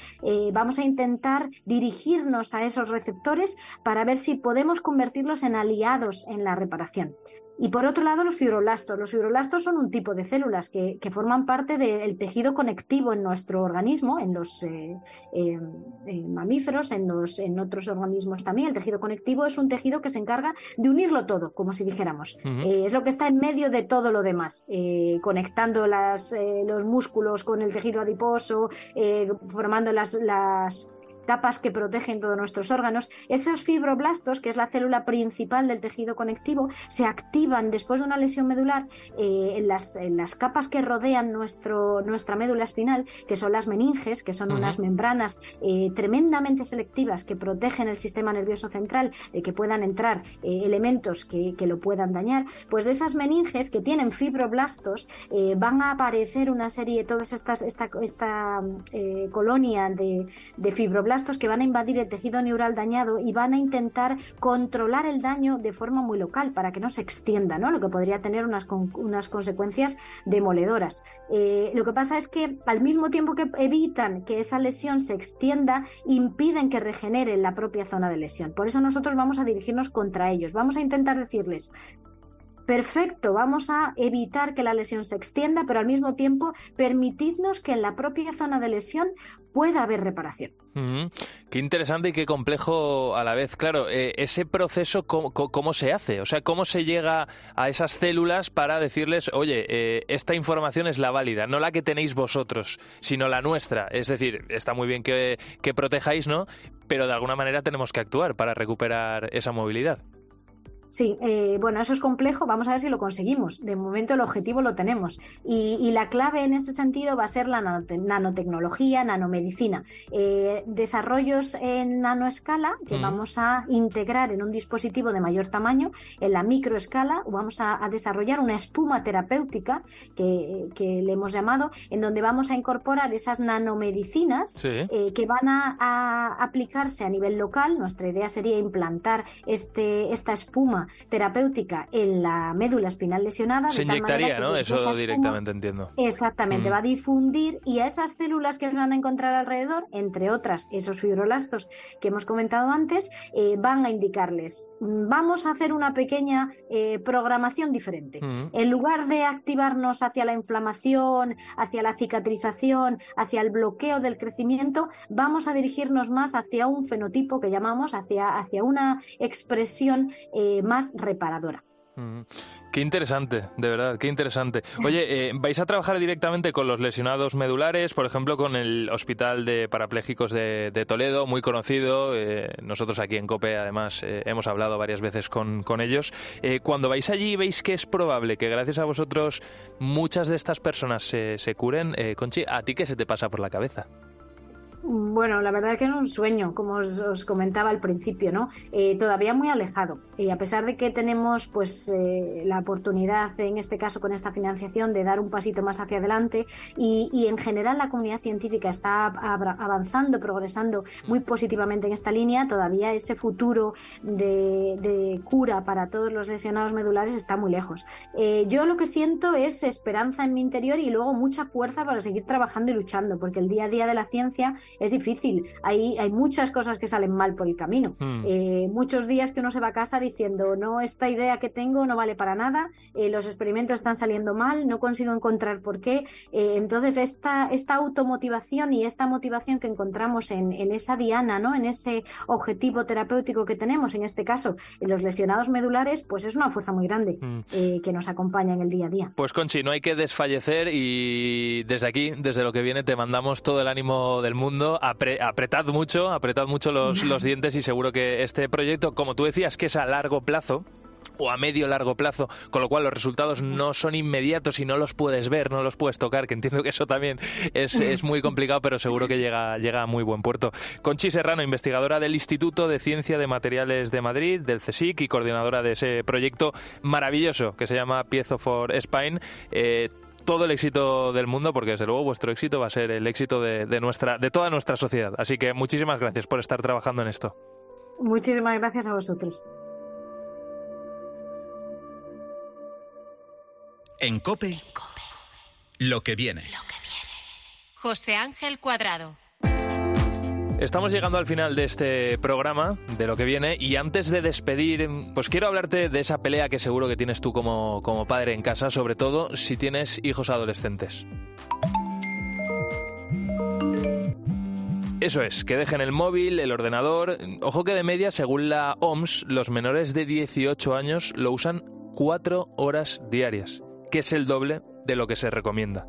vamos a intentar dirigirnos a esos receptores para ver si podemos convertirlos en aliados en la reparación. Y por otro lado, los fibroblastos. Los fibroblastos son un tipo de células que, forman parte del tejido conectivo en nuestro organismo, en los eh, mamíferos, en, los, en otros organismos también. El tejido conectivo es un tejido que se encarga de unirlo todo, como si dijéramos. Eh, es lo que está en medio de todo lo demás, eh, conectando las, los músculos con el tejido adiposo, formando las, las capas que protegen todos nuestros órganos, esos fibroblastos, que es la célula principal del tejido conectivo, se activan después de una lesión medular eh, en, las, en, las, capas que rodean nuestro, nuestra médula espinal, que son las meninges, que son unas membranas eh, tremendamente selectivas que protegen el sistema nervioso central de que puedan entrar eh, elementos que, que, lo puedan dañar, pues de esas meninges que tienen fibroblastos van a aparecer una serie, todas estas, esta, esta colonia de, de fibroblastos, que van a invadir el tejido neural dañado y van a intentar controlar el daño de forma muy local para que no se extienda, ¿no? lo que podría tener unas, unas consecuencias demoledoras. Eh, lo que pasa es que al mismo tiempo que evitan que esa lesión se extienda, impiden que regenere la propia zona de lesión. Por eso nosotros vamos a dirigirnos contra ellos. Vamos a intentar decirles, perfecto, vamos a evitar que la lesión se extienda, pero al mismo tiempo permitidnos que en la propia zona de lesión pueda haber reparación. Qué interesante y qué complejo a la vez. Claro, eh, ese proceso, ¿cómo, se hace? O sea, ¿cómo se llega a esas células para decirles, oye, eh, esta información es la válida, no la que tenéis vosotros, sino la nuestra? Es decir, está muy bien que protejáis, ¿no? Pero de alguna manera tenemos que actuar para recuperar esa movilidad. Sí, eh, bueno, eso es complejo. Vamos a ver si lo conseguimos. De momento el objetivo lo tenemos. Y, la clave en ese sentido va a ser la nanotecnología, nanomedicina. Eh, desarrollos en nanoescala que vamos a integrar en un dispositivo de mayor tamaño. En la microescala vamos a, desarrollar una espuma terapéutica que, le hemos llamado, en donde vamos a incorporar esas nanomedicinas eh, que van a, aplicarse a nivel local. Nuestra idea sería implantar este, esta espuma terapéutica en la médula espinal lesionada. Se inyectaría, ¿no? Eso directamente entiendo. Exactamente, mm. va a difundir y a esas células que van a encontrar alrededor, entre otras esos fibroblastos que hemos comentado antes, eh, van a indicarles, vamos a hacer una pequeña eh, programación diferente. Mm. En lugar de activarnos hacia la inflamación, hacia la cicatrización, hacia el bloqueo del crecimiento, vamos a dirigirnos más hacia un fenotipo que llamamos, hacia, hacia una expresión eh, más reparadora. Mm. Qué interesante, de verdad, qué interesante. Oye, eh, ¿vais a trabajar directamente con los lesionados medulares, por ejemplo, con el Hospital de Parapléjicos de, Toledo, muy conocido? Eh, nosotros aquí en COPE, además, eh, hemos hablado varias veces con, con ellos. cuando vais allí, ¿veis que es probable que gracias a vosotros muchas de estas personas se, se curen? Conchi, ¿a ti qué se te pasa por la cabeza? Bueno, la verdad es que es un sueño, como os, comentaba al principio, ¿no? Eh, todavía muy alejado. Y a pesar de que tenemos, pues, eh, la oportunidad, en este caso con esta financiación, de dar un pasito más hacia adelante, y, en general la comunidad científica está avanzando, progresando muy positivamente en esta línea, todavía ese futuro de, cura para todos los lesionados medulares está muy lejos. Eh, yo lo que siento es esperanza en mi interior y luego mucha fuerza para seguir trabajando y luchando, porque el día a día de la ciencia es difícil. Hay, hay muchas cosas que salen mal por el camino. Hmm. Eh, muchos días que uno se va a casa diciendo, no, esta idea que tengo no vale para nada, eh, los experimentos están saliendo mal, no consigo encontrar por qué. Eh, entonces, esta, esta automotivación y esta motivación que encontramos en, en, esa diana, ¿no? en ese objetivo terapéutico que tenemos, en este caso, en los lesionados medulares, pues es una fuerza muy grande hmm. que nos acompaña en el día a día. Pues Conchi, no hay que desfallecer y desde aquí, desde lo que viene, te mandamos todo el ánimo del mundo apretad mucho, apretad mucho los, los dientes y seguro que este proyecto, como tú decías, que es a largo plazo, o a medio largo plazo, con lo cual los resultados no son inmediatos y no los puedes ver, no los puedes tocar, que entiendo que eso también es, es muy complicado, pero seguro que llega, llega a muy buen puerto. Conchi Serrano, investigadora del Instituto de Ciencia de Materiales de Madrid, del CSIC y coordinadora de ese proyecto maravilloso que se llama Piezo for Spine. Eh, todo el éxito del mundo, porque desde luego vuestro éxito va a ser el éxito de, de, nuestra, de toda nuestra sociedad. Así que muchísimas gracias por estar trabajando en esto. Muchísimas gracias a vosotros. En COPE, lo que viene. José Ángel Cuadrado. Estamos llegando al final de este programa, de lo que viene, y antes de despedir, pues quiero hablarte de esa pelea que seguro que tienes tú como, como padre en casa, sobre todo si tienes hijos adolescentes. Eso es, que dejen el móvil, el ordenador. Ojo que de media, según la OMS, los menores de 18 años lo usan cuatro horas diarias que es el doble de lo que se recomienda.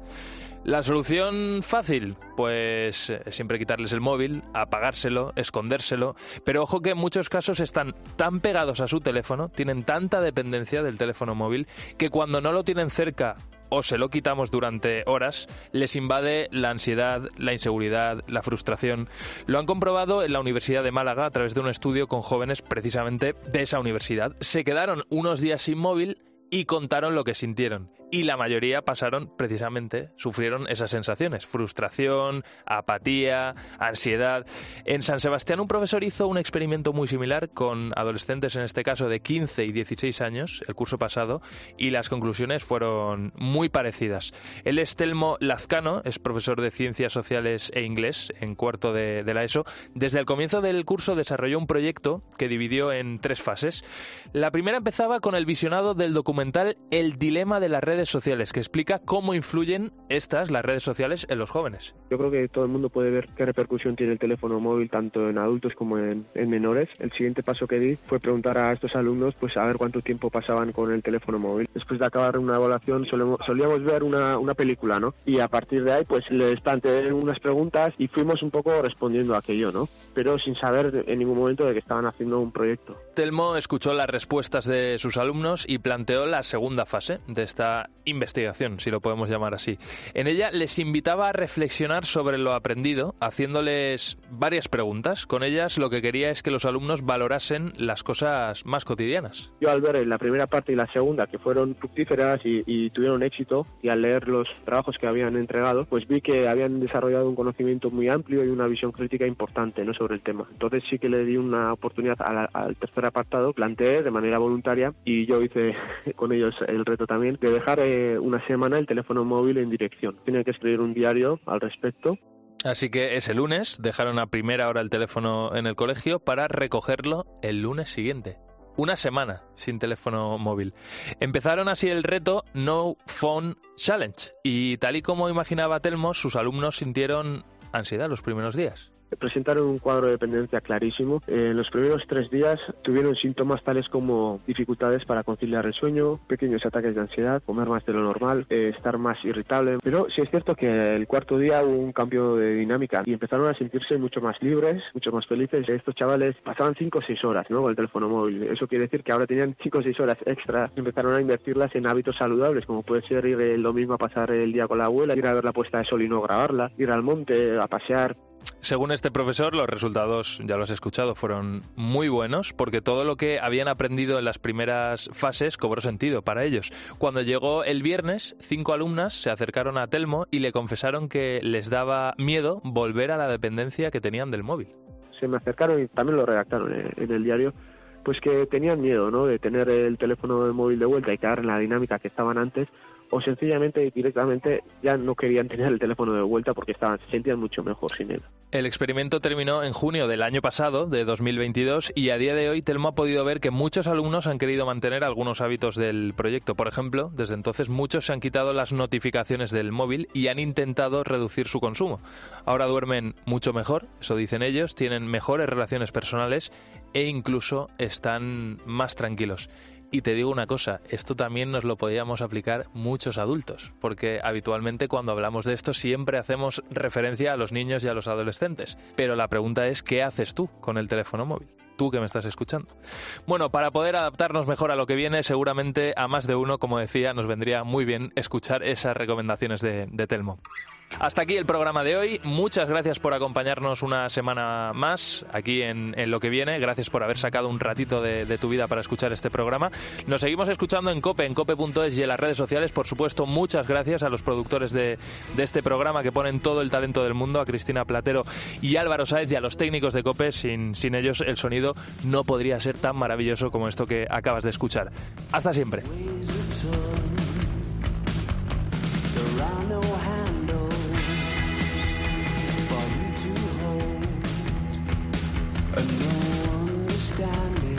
La solución fácil, pues eh, siempre quitarles el móvil, apagárselo, escondérselo, pero ojo que en muchos casos están tan pegados a su teléfono, tienen tanta dependencia del teléfono móvil, que cuando no lo tienen cerca o se lo quitamos durante horas, les invade la ansiedad, la inseguridad, la frustración. Lo han comprobado en la Universidad de Málaga a través de un estudio con jóvenes precisamente de esa universidad. Se quedaron unos días sin móvil y contaron lo que sintieron y la mayoría pasaron precisamente, sufrieron esas sensaciones, frustración, apatía, ansiedad. En San Sebastián un profesor hizo un experimento muy similar con adolescentes, en este caso de 15 y 16 años, el curso pasado, y las conclusiones fueron muy parecidas. Él es Telmo Lazcano, es profesor de Ciencias Sociales e Inglés en cuarto de, de la ESO. Desde el comienzo del curso desarrolló un proyecto que dividió en tres fases. La primera empezaba con el visionado del documental El dilema de las redes sociales, que explica cómo influyen estas, las redes sociales, en los jóvenes. Yo creo que todo el mundo puede ver qué repercusión tiene el teléfono móvil tanto en adultos como en, menores. El siguiente paso que di fue preguntar a estos alumnos pues a ver cuánto tiempo pasaban con el teléfono móvil. Después de acabar una evaluación solíamos ver una, una película, ¿no? Y a partir de ahí pues les planteé unas preguntas y fuimos un poco respondiendo a aquello, ¿no? Pero sin saber en ningún momento de que estaban haciendo un proyecto. Telmo escuchó las respuestas de sus alumnos y planteó la segunda fase de esta investigación, si lo podemos llamar así. En ella les invitaba a reflexionar sobre lo aprendido, haciéndoles varias preguntas. Con ellas lo que quería es que los alumnos valorasen las cosas más cotidianas. Yo al ver la primera parte y la segunda, que fueron fructíferas y, tuvieron éxito, y al leer los trabajos que habían entregado, pues vi que habían desarrollado un conocimiento muy amplio y una visión crítica importante ¿no? sobre el tema. Entonces sí que le di una oportunidad al tercer apartado, planteé de manera voluntaria y yo hice con ellos el reto también de dejar eh, una semana el teléfono móvil en dirección. Tiene que escribir un diario al respecto Así que ese lunes dejaron a primera hora el teléfono en el colegio para recogerlo el lunes siguiente. Una semana sin teléfono móvil. Empezaron así el reto No Phone Challenge y tal y como imaginaba Telmo, sus alumnos sintieron ansiedad los primeros días presentaron un cuadro de dependencia clarísimo. En los primeros tres días tuvieron síntomas tales como dificultades para conciliar el sueño, pequeños ataques de ansiedad, comer más de lo normal, eh, estar más irritable. Pero sí es cierto que el cuarto día hubo un cambio de dinámica y empezaron a sentirse mucho más libres, mucho más felices. Estos chavales pasaban cinco o seis horas ¿no? con el teléfono móvil. Eso quiere decir que ahora tenían cinco o seis horas extra. Empezaron a invertirlas en hábitos saludables, como puede ser ir el domingo a pasar el día con la abuela, ir a ver la puesta de sol y no grabarla, ir al monte a pasear. Según este profesor, los resultados, ya lo has escuchado, fueron muy buenos porque todo lo que habían aprendido en las primeras fases cobró sentido para ellos. Cuando llegó el viernes, cinco alumnas se acercaron a Telmo y le confesaron que les daba miedo volver a la dependencia que tenían del móvil. Se me acercaron y también lo redactaron en el diario pues que tenían miedo ¿no? de tener el teléfono móvil de vuelta y quedar en la dinámica que estaban antes o sencillamente directamente ya no querían tener el teléfono de vuelta porque estaban, se sentían mucho mejor sin él. El experimento terminó en junio del año pasado, de 2022, y a día de hoy Telmo ha podido ver que muchos alumnos han querido mantener algunos hábitos del proyecto. Por ejemplo, desde entonces muchos se han quitado las notificaciones del móvil y han intentado reducir su consumo. Ahora duermen mucho mejor, eso dicen ellos, tienen mejores relaciones personales e incluso están más tranquilos. Y te digo una cosa, esto también nos lo podíamos aplicar muchos adultos, porque habitualmente cuando hablamos de esto siempre hacemos referencia a los niños y a los adolescentes. Pero la pregunta es, ¿qué haces tú con el teléfono móvil? Tú que me estás escuchando. Bueno, para poder adaptarnos mejor a lo que viene, seguramente a más de uno, como decía, nos vendría muy bien escuchar esas recomendaciones de, de Telmo. Hasta aquí el programa de hoy. Muchas gracias por acompañarnos una semana más aquí en, Lo que viene. Gracias por haber sacado un ratito de, tu vida para escuchar este programa. Nos seguimos escuchando en Cope, en cope.es y en las redes sociales. Por supuesto, muchas gracias a los productores de, este programa que ponen todo el talento del mundo, a Cristina Platero y Álvaro Sáez y a los técnicos de Cope. Sin, sin ellos el sonido no podría ser tan maravilloso como esto que acabas de escuchar. Hasta siempre. and no understanding.